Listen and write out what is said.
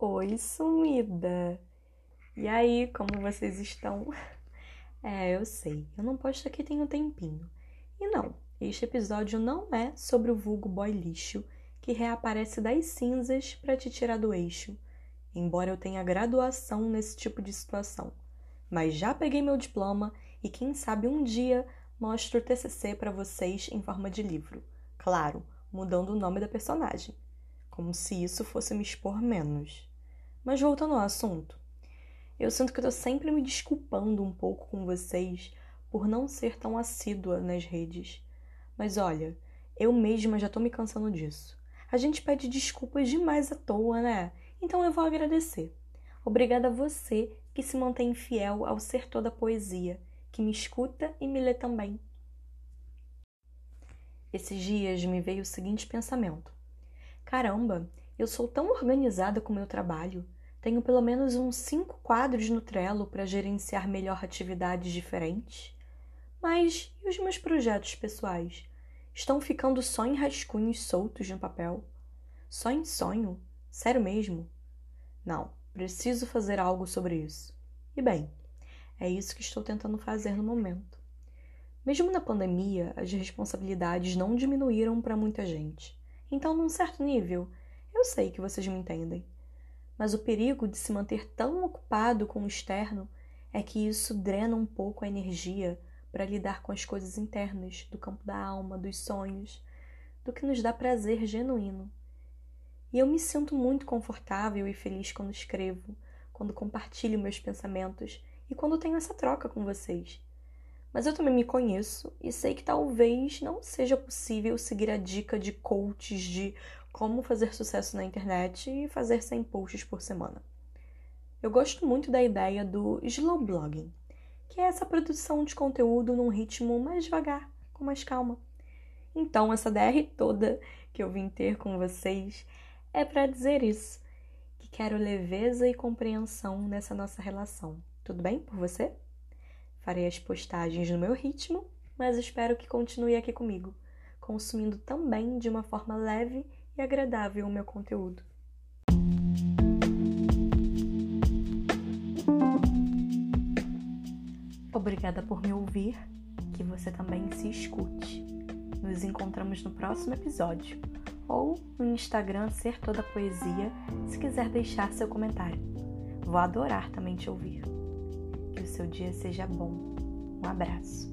Oi, sumida! E aí, como vocês estão? É, eu sei, eu não posto aqui tem um tempinho. E não, este episódio não é sobre o vulgo boy lixo que reaparece das cinzas para te tirar do eixo, embora eu tenha graduação nesse tipo de situação. Mas já peguei meu diploma e quem sabe um dia mostro o TCC para vocês em forma de livro. Claro, mudando o nome da personagem, como se isso fosse me expor menos. Mas voltando ao assunto, eu sinto que eu tô sempre me desculpando um pouco com vocês por não ser tão assídua nas redes. Mas olha, eu mesma já tô me cansando disso. A gente pede desculpas demais à toa, né? Então eu vou agradecer. Obrigada a você que se mantém fiel ao ser toda poesia, que me escuta e me lê também. Esses dias me veio o seguinte pensamento: Caramba, eu sou tão organizada com o meu trabalho. Tenho pelo menos uns cinco quadros no Trello para gerenciar melhor atividades diferentes. Mas e os meus projetos pessoais? Estão ficando só em rascunhos soltos no papel? Só em sonho? Sério mesmo? Não, preciso fazer algo sobre isso. E bem, é isso que estou tentando fazer no momento. Mesmo na pandemia, as responsabilidades não diminuíram para muita gente. Então, num certo nível, eu sei que vocês me entendem. Mas o perigo de se manter tão ocupado com o externo é que isso drena um pouco a energia para lidar com as coisas internas, do campo da alma, dos sonhos, do que nos dá prazer genuíno. E eu me sinto muito confortável e feliz quando escrevo, quando compartilho meus pensamentos e quando tenho essa troca com vocês. Mas eu também me conheço e sei que talvez não seja possível seguir a dica de coaches de como fazer sucesso na internet e fazer 100 posts por semana. Eu gosto muito da ideia do slow blogging, que é essa produção de conteúdo num ritmo mais devagar, com mais calma. Então, essa DR toda que eu vim ter com vocês é para dizer isso, que quero leveza e compreensão nessa nossa relação. Tudo bem por você? Farei as postagens no meu ritmo, mas espero que continue aqui comigo, consumindo também de uma forma leve e agradável o meu conteúdo. Obrigada por me ouvir, que você também se escute. Nos encontramos no próximo episódio ou no Instagram Ser Toda Poesia, se quiser deixar seu comentário. Vou adorar também te ouvir. Que o seu dia seja bom. Um abraço.